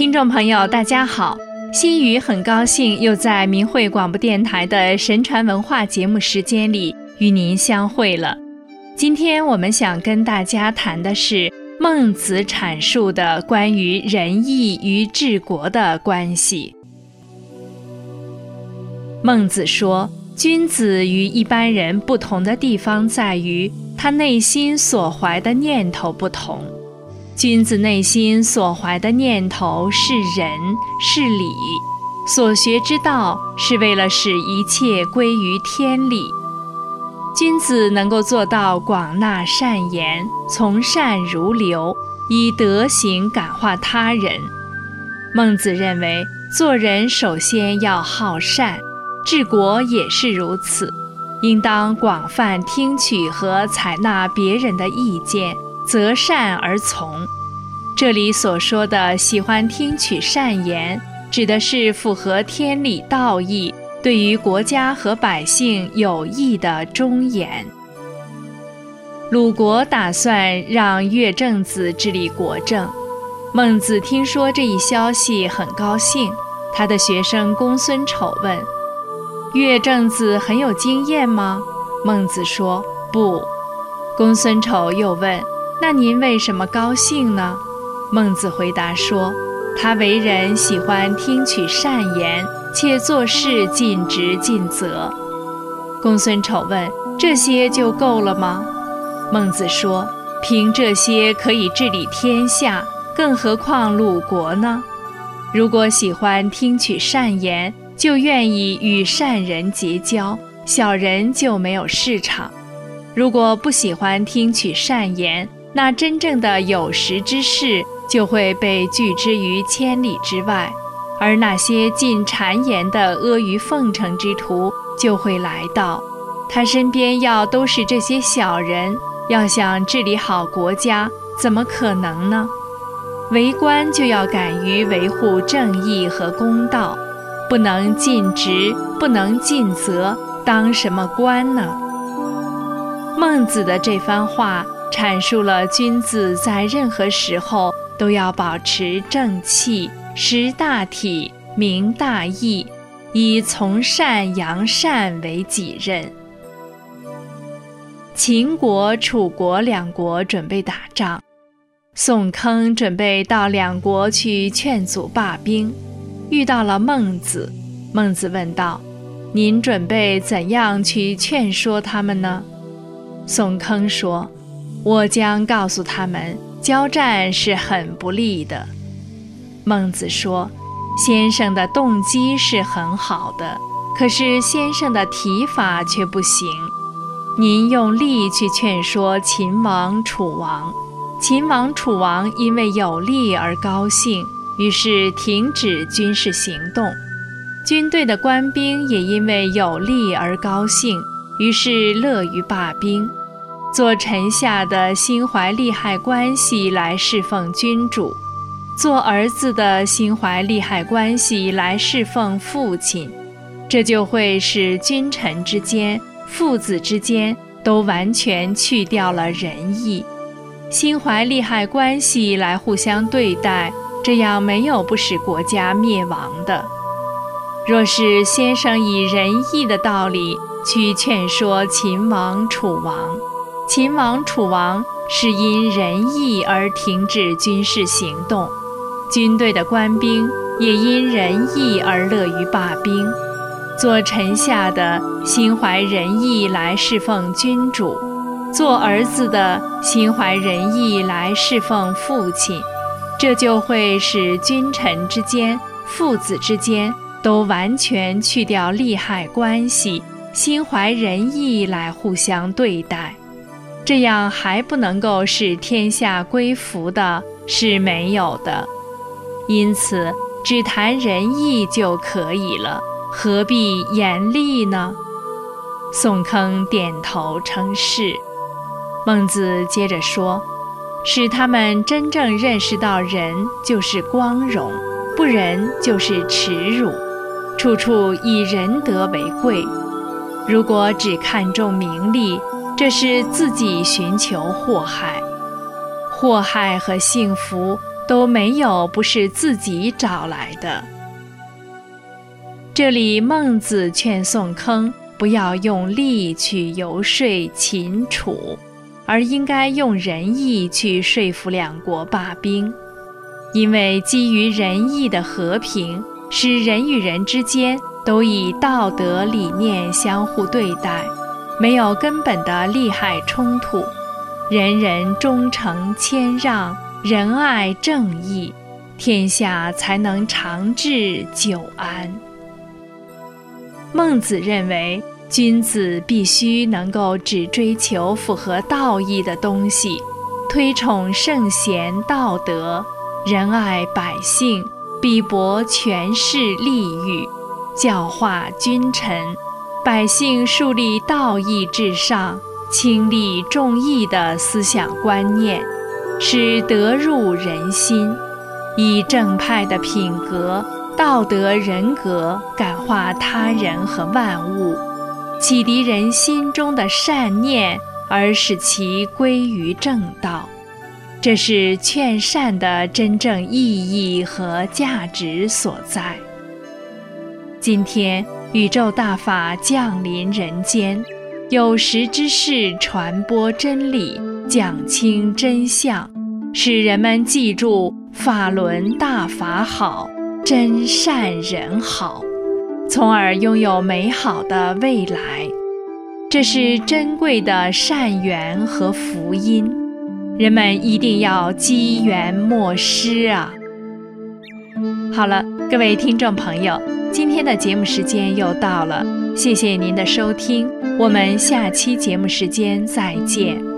听众朋友，大家好，心雨很高兴又在明慧广播电台的神传文化节目时间里与您相会了。今天我们想跟大家谈的是孟子阐述的关于仁义与治国的关系。孟子说，君子与一般人不同的地方在于，他内心所怀的念头不同。君子内心所怀的念头是仁是礼，所学之道是为了使一切归于天理。君子能够做到广纳善言，从善如流，以德行感化他人。孟子认为，做人首先要好善，治国也是如此，应当广泛听取和采纳别人的意见。择善而从，这里所说的喜欢听取善言，指的是符合天理道义、对于国家和百姓有益的忠言。鲁国打算让乐正子治理国政，孟子听说这一消息很高兴。他的学生公孙丑问：“乐正子很有经验吗？”孟子说：“不。”公孙丑又问。那您为什么高兴呢？孟子回答说：“他为人喜欢听取善言，且做事尽职尽责。”公孙丑问：“这些就够了吗？”孟子说：“凭这些可以治理天下，更何况鲁国呢？如果喜欢听取善言，就愿意与善人结交，小人就没有市场；如果不喜欢听取善言，那真正的有识之士就会被拒之于千里之外，而那些进谗言的阿谀奉承之徒就会来到他身边。要都是这些小人，要想治理好国家，怎么可能呢？为官就要敢于维护正义和公道，不能尽职，不能尽责，当什么官呢？孟子的这番话。阐述了君子在任何时候都要保持正气、识大体、明大义，以从善扬善为己任。秦国、楚国两国准备打仗，宋坑准备到两国去劝阻罢兵，遇到了孟子。孟子问道：“您准备怎样去劝说他们呢？”宋坑说。我将告诉他们，交战是很不利的。孟子说：“先生的动机是很好的，可是先生的提法却不行。您用力去劝说秦王、楚王，秦王、楚王因为有利而高兴，于是停止军事行动；军队的官兵也因为有利而高兴，于是乐于罢兵。”做臣下的心怀利害关系来侍奉君主，做儿子的心怀利害关系来侍奉父亲，这就会使君臣之间、父子之间都完全去掉了仁义，心怀利害关系来互相对待，这样没有不使国家灭亡的。若是先生以仁义的道理去劝说秦王、楚王。秦王、楚王是因仁义而停止军事行动，军队的官兵也因仁义而乐于罢兵。做臣下的心怀仁义来侍奉君主，做儿子的心怀仁义来侍奉父亲，这就会使君臣之间、父子之间都完全去掉利害关系，心怀仁义来互相对待。这样还不能够使天下归服的是没有的，因此只谈仁义就可以了，何必严厉呢？宋坑点头称是。孟子接着说：“使他们真正认识到仁就是光荣，不仁就是耻辱，处处以仁德为贵。如果只看重名利，”这是自己寻求祸害，祸害和幸福都没有不是自己找来的。这里孟子劝宋坑不要用力去游说秦楚，而应该用仁义去说服两国罢兵，因为基于仁义的和平，使人与人之间都以道德理念相互对待，没有根本的利害冲突，人人忠诚谦让，仁爱正义，天下才能长治久安。孟子认为，君子必须能够只追求符合道义的东西，推崇圣贤道德，仁爱百姓，鄙薄权势利欲，教化君臣，百姓树立道义至上、亲利重义的思想观念，使德入人心，以正派的品格。道德人格感化他人和万物，启迪人心中的善念，而使其归于正道，这是劝善的真正意义和价值所在。今天宇宙大法降临人间，有识之士传播真理，讲清真相，使人们记住法轮大法好。真善人好，从而拥有美好的未来，这是珍贵的善缘和福音，人们一定要机缘莫失啊！好了，各位听众朋友，今天的节目时间又到了，谢谢您的收听，我们下期节目时间再见。